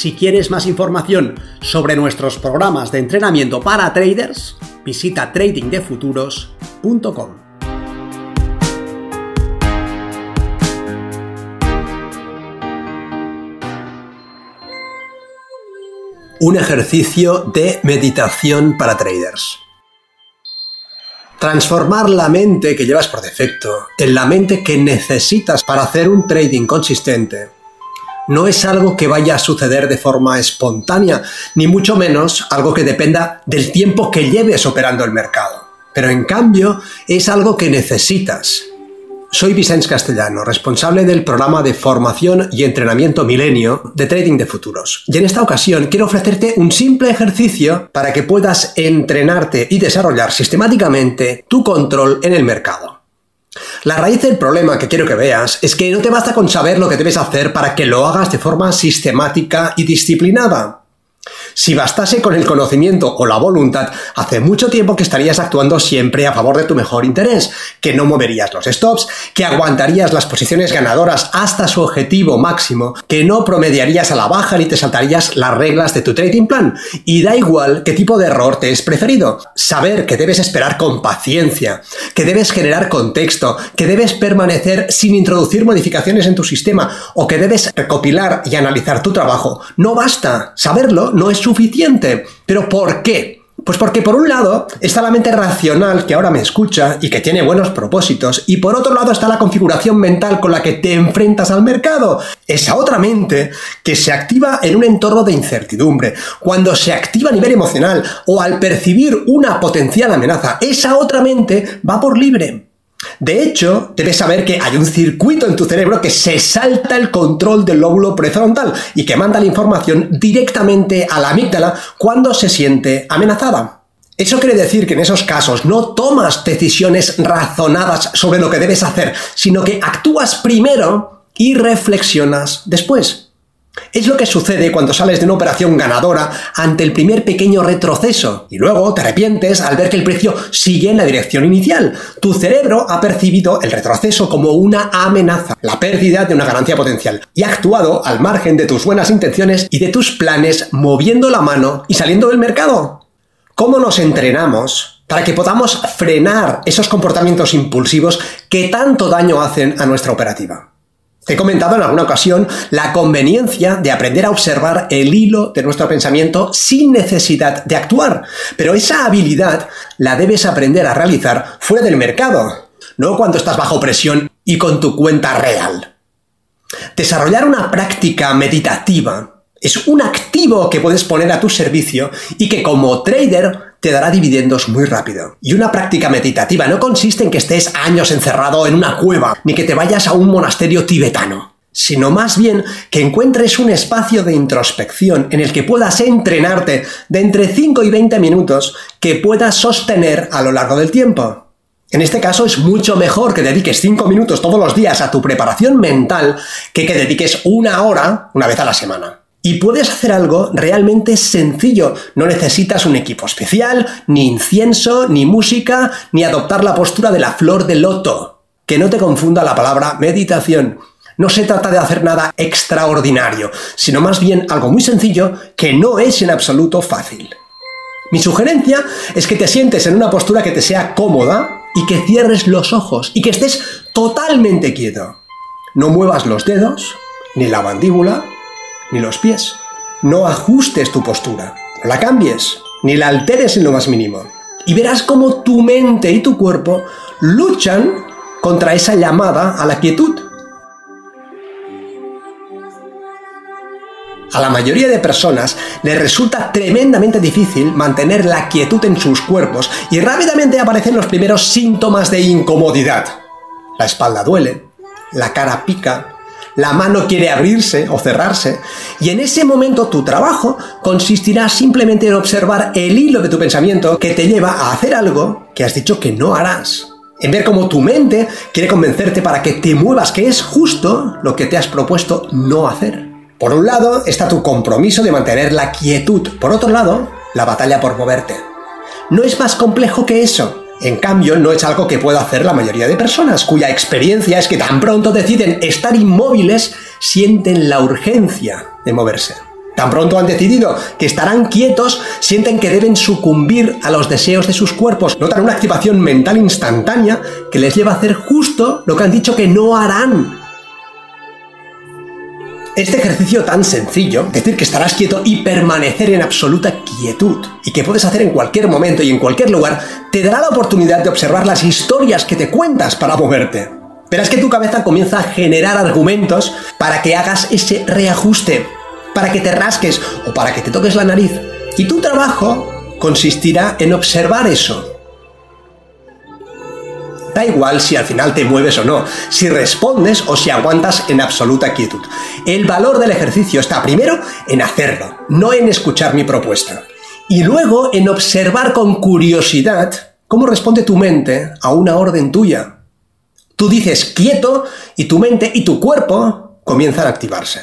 Si quieres más información sobre nuestros programas de entrenamiento para traders, visita tradingdefuturos.com. Un ejercicio de meditación para traders. Transformar la mente que llevas por defecto en la mente que necesitas para hacer un trading consistente no es algo que vaya a suceder de forma espontánea, ni mucho menos algo que dependa del tiempo que lleves operando el mercado. Pero en cambio es algo que necesitas. Soy Vicente Castellano, responsable del programa de formación y entrenamiento milenio de trading de futuros. Y en esta ocasión quiero ofrecerte un simple ejercicio para que puedas entrenarte y desarrollar sistemáticamente tu control en el mercado. La raíz del problema que quiero que veas es que no te basta con saber lo que debes hacer para que lo hagas de forma sistemática y disciplinada. Si bastase con el conocimiento o la voluntad, hace mucho tiempo que estarías actuando siempre a favor de tu mejor interés, que no moverías los stops, que aguantarías las posiciones ganadoras hasta su objetivo máximo, que no promediarías a la baja ni te saltarías las reglas de tu trading plan. Y da igual qué tipo de error te es preferido. Saber que debes esperar con paciencia, que debes generar contexto, que debes permanecer sin introducir modificaciones en tu sistema o que debes recopilar y analizar tu trabajo. No basta. Saberlo no es suficiente. ¿Pero por qué? Pues porque por un lado está la mente racional que ahora me escucha y que tiene buenos propósitos, y por otro lado está la configuración mental con la que te enfrentas al mercado. Esa otra mente que se activa en un entorno de incertidumbre, cuando se activa a nivel emocional o al percibir una potencial amenaza, esa otra mente va por libre. De hecho, debes saber que hay un circuito en tu cerebro que se salta el control del lóbulo prefrontal y que manda la información directamente a la amígdala cuando se siente amenazada. Eso quiere decir que en esos casos no tomas decisiones razonadas sobre lo que debes hacer, sino que actúas primero y reflexionas después. Es lo que sucede cuando sales de una operación ganadora ante el primer pequeño retroceso y luego te arrepientes al ver que el precio sigue en la dirección inicial. Tu cerebro ha percibido el retroceso como una amenaza, la pérdida de una ganancia potencial y ha actuado al margen de tus buenas intenciones y de tus planes moviendo la mano y saliendo del mercado. ¿Cómo nos entrenamos para que podamos frenar esos comportamientos impulsivos que tanto daño hacen a nuestra operativa? He comentado en alguna ocasión la conveniencia de aprender a observar el hilo de nuestro pensamiento sin necesidad de actuar, pero esa habilidad la debes aprender a realizar fuera del mercado, no cuando estás bajo presión y con tu cuenta real. Desarrollar una práctica meditativa es un activo que puedes poner a tu servicio y que como trader te dará dividendos muy rápido. Y una práctica meditativa no consiste en que estés años encerrado en una cueva, ni que te vayas a un monasterio tibetano sino más bien que encuentres un espacio de introspección en el que puedas entrenarte de entre 5 y 20 minutos que puedas sostener a lo largo del tiempo. En este caso es mucho mejor que dediques 5 minutos todos los días a tu preparación mental que que dediques una hora una vez a la semana. Y puedes hacer algo realmente sencillo. No necesitas un equipo especial, ni incienso, ni música, ni adoptar la postura de la flor de loto. Que no te confunda la palabra meditación. No se trata de hacer nada extraordinario, sino más bien algo muy sencillo que no es en absoluto fácil. Mi sugerencia es que te sientes en una postura que te sea cómoda y que cierres los ojos y que estés totalmente quieto. No muevas los dedos, ni la mandíbula, ni los pies. No ajustes tu postura, no la cambies, ni la alteres en lo más mínimo. Y verás cómo tu mente y tu cuerpo luchan contra esa llamada a la quietud. A la mayoría de personas les resulta tremendamente difícil mantener la quietud en sus cuerpos y rápidamente aparecen los primeros síntomas de incomodidad. La espalda duele, la cara pica, la mano quiere abrirse o cerrarse, y en ese momento tu trabajo consistirá simplemente en observar el hilo de tu pensamiento que te lleva a hacer algo que has dicho que no harás. En ver cómo tu mente quiere convencerte para que te muevas, que es justo lo que te has propuesto no hacer. Por un lado está tu compromiso de mantener la quietud, por otro lado, la batalla por moverte. No es más complejo que eso. En cambio, no es algo que pueda hacer la mayoría de personas, cuya experiencia es que tan pronto deciden estar inmóviles, sienten la urgencia de moverse. Tan pronto han decidido que estarán quietos, sienten que deben sucumbir a los deseos de sus cuerpos, notan una activación mental instantánea que les lleva a hacer justo lo que han dicho que no harán. Este ejercicio tan sencillo, decir que estarás quieto y permanecer en absoluta quietud, y que puedes hacer en cualquier momento y en cualquier lugar, te dará la oportunidad de observar las historias que te cuentas para moverte. Verás que tu cabeza comienza a generar argumentos para que hagas ese reajuste, para que te rasques o para que te toques la nariz. Y tu trabajo consistirá en observar eso. Da igual si al final te mueves o no, si respondes o si aguantas en absoluta quietud. El valor del ejercicio está primero en hacerlo, no en escuchar mi propuesta. Y luego en observar con curiosidad cómo responde tu mente a una orden tuya. Tú dices quieto y tu mente y tu cuerpo comienzan a activarse.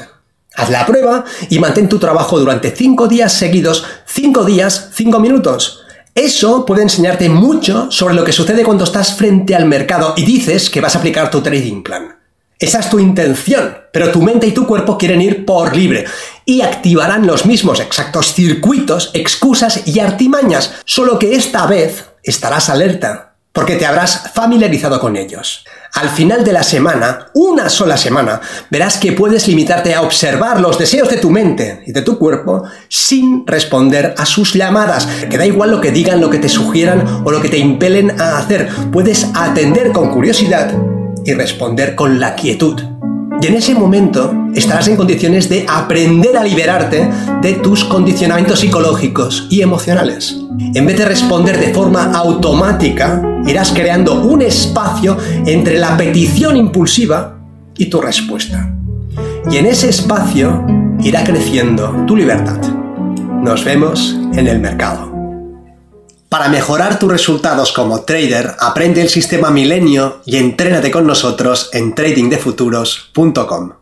Haz la prueba y mantén tu trabajo durante 5 días seguidos, 5 días, 5 minutos. Eso puede enseñarte mucho sobre lo que sucede cuando estás frente al mercado y dices que vas a aplicar tu trading plan. Esa es tu intención, pero tu mente y tu cuerpo quieren ir por libre y activarán los mismos exactos circuitos, excusas y artimañas, solo que esta vez estarás alerta, porque te habrás familiarizado con ellos. Al final de la semana, una sola semana, verás que puedes limitarte a observar los deseos de tu mente y de tu cuerpo sin responder a sus llamadas. Que da igual lo que digan, lo que te sugieran o lo que te impelen a hacer. Puedes atender con curiosidad y responder con la quietud. Y en ese momento estarás en condiciones de aprender a liberarte de tus condicionamientos psicológicos y emocionales. En vez de responder de forma automática, irás creando un espacio entre la petición impulsiva y tu respuesta. Y en ese espacio irá creciendo tu libertad. Nos vemos en el mercado. Para mejorar tus resultados como trader, aprende el sistema Milenio y entrénate con nosotros en tradingdefuturos.com.